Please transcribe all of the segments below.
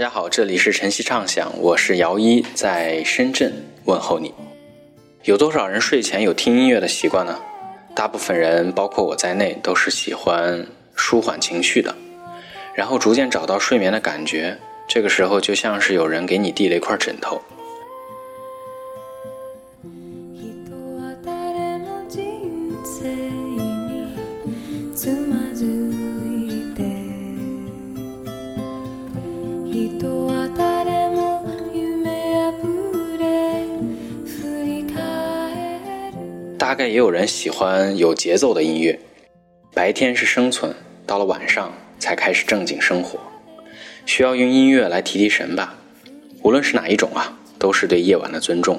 大家好，这里是晨曦畅想，我是姚一，在深圳问候你。有多少人睡前有听音乐的习惯呢？大部分人，包括我在内，都是喜欢舒缓情绪的，然后逐渐找到睡眠的感觉。这个时候，就像是有人给你递了一块枕头。大概也有人喜欢有节奏的音乐。白天是生存，到了晚上才开始正经生活，需要用音乐来提提神吧。无论是哪一种啊，都是对夜晚的尊重。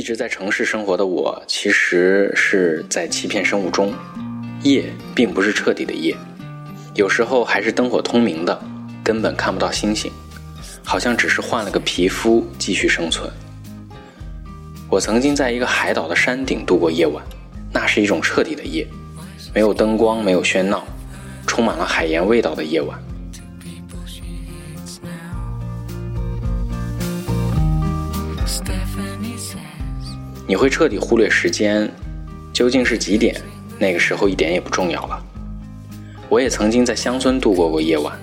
一直在城市生活的我，其实是在欺骗生物钟。夜并不是彻底的夜，有时候还是灯火通明的，根本看不到星星，好像只是换了个皮肤继续生存。我曾经在一个海岛的山顶度过夜晚，那是一种彻底的夜，没有灯光，没有喧闹，充满了海盐味道的夜晚。你会彻底忽略时间究竟是几点，那个时候一点也不重要了。我也曾经在乡村度过过夜晚，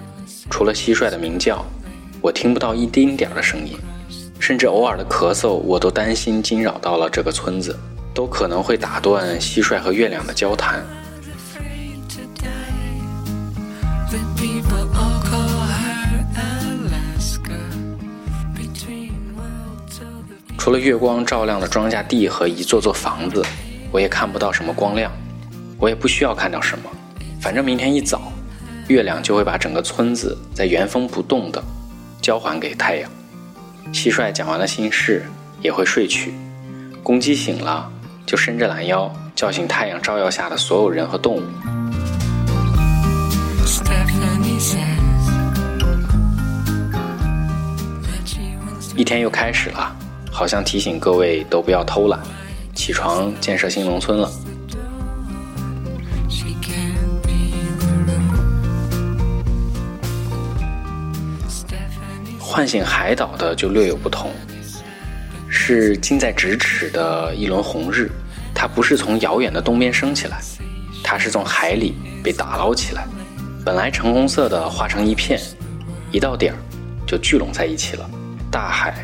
除了蟋蟀的鸣叫，我听不到一丁点儿的声音，甚至偶尔的咳嗽，我都担心惊扰到了这个村子，都可能会打断蟋蟀和月亮的交谈。除了月光照亮了庄稼地和一座座房子，我也看不到什么光亮。我也不需要看到什么，反正明天一早，月亮就会把整个村子在原封不动的交还给太阳。蟋蟀讲完了心事，也会睡去。公鸡醒了，就伸着懒腰叫醒太阳照耀下的所有人和动物。一天又开始了。好像提醒各位都不要偷懒，起床建设新农村了。唤醒海岛的就略有不同，是近在咫尺的一轮红日，它不是从遥远的东边升起来，它是从海里被打捞起来，本来橙红色的化成一片，一到点儿就聚拢在一起了，大海。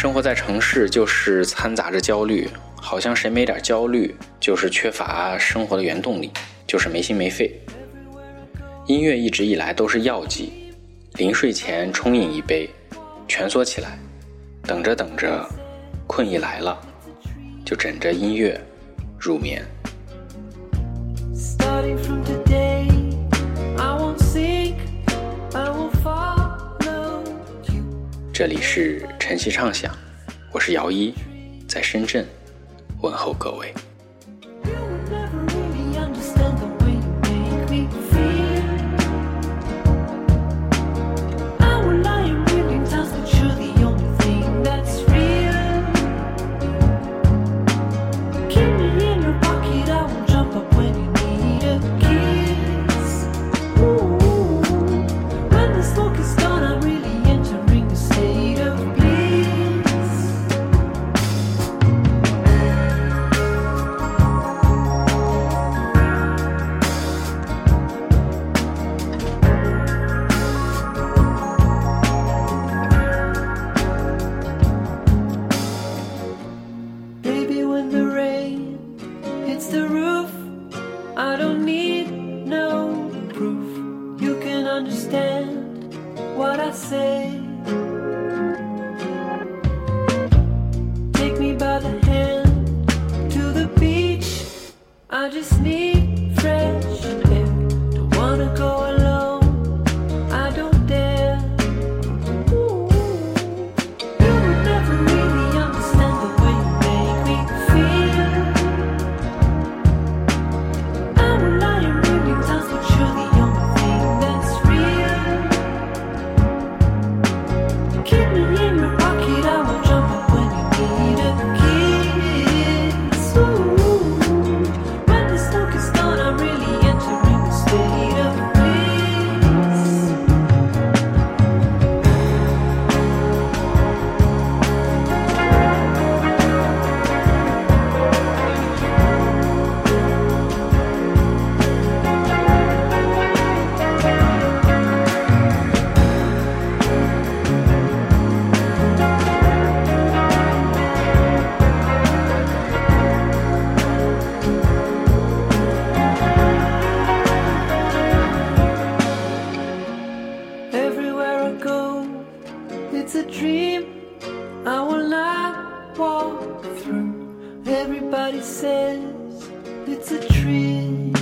生活在城市就是掺杂着焦虑，好像谁没点焦虑，就是缺乏生活的原动力，就是没心没肺。音乐一直以来都是药剂，临睡前冲饮一杯，蜷缩起来，等着等着，困意来了，就枕着音乐入眠。这里是晨曦畅想，我是姚一，在深圳问候各位。me Everybody says it's a dream.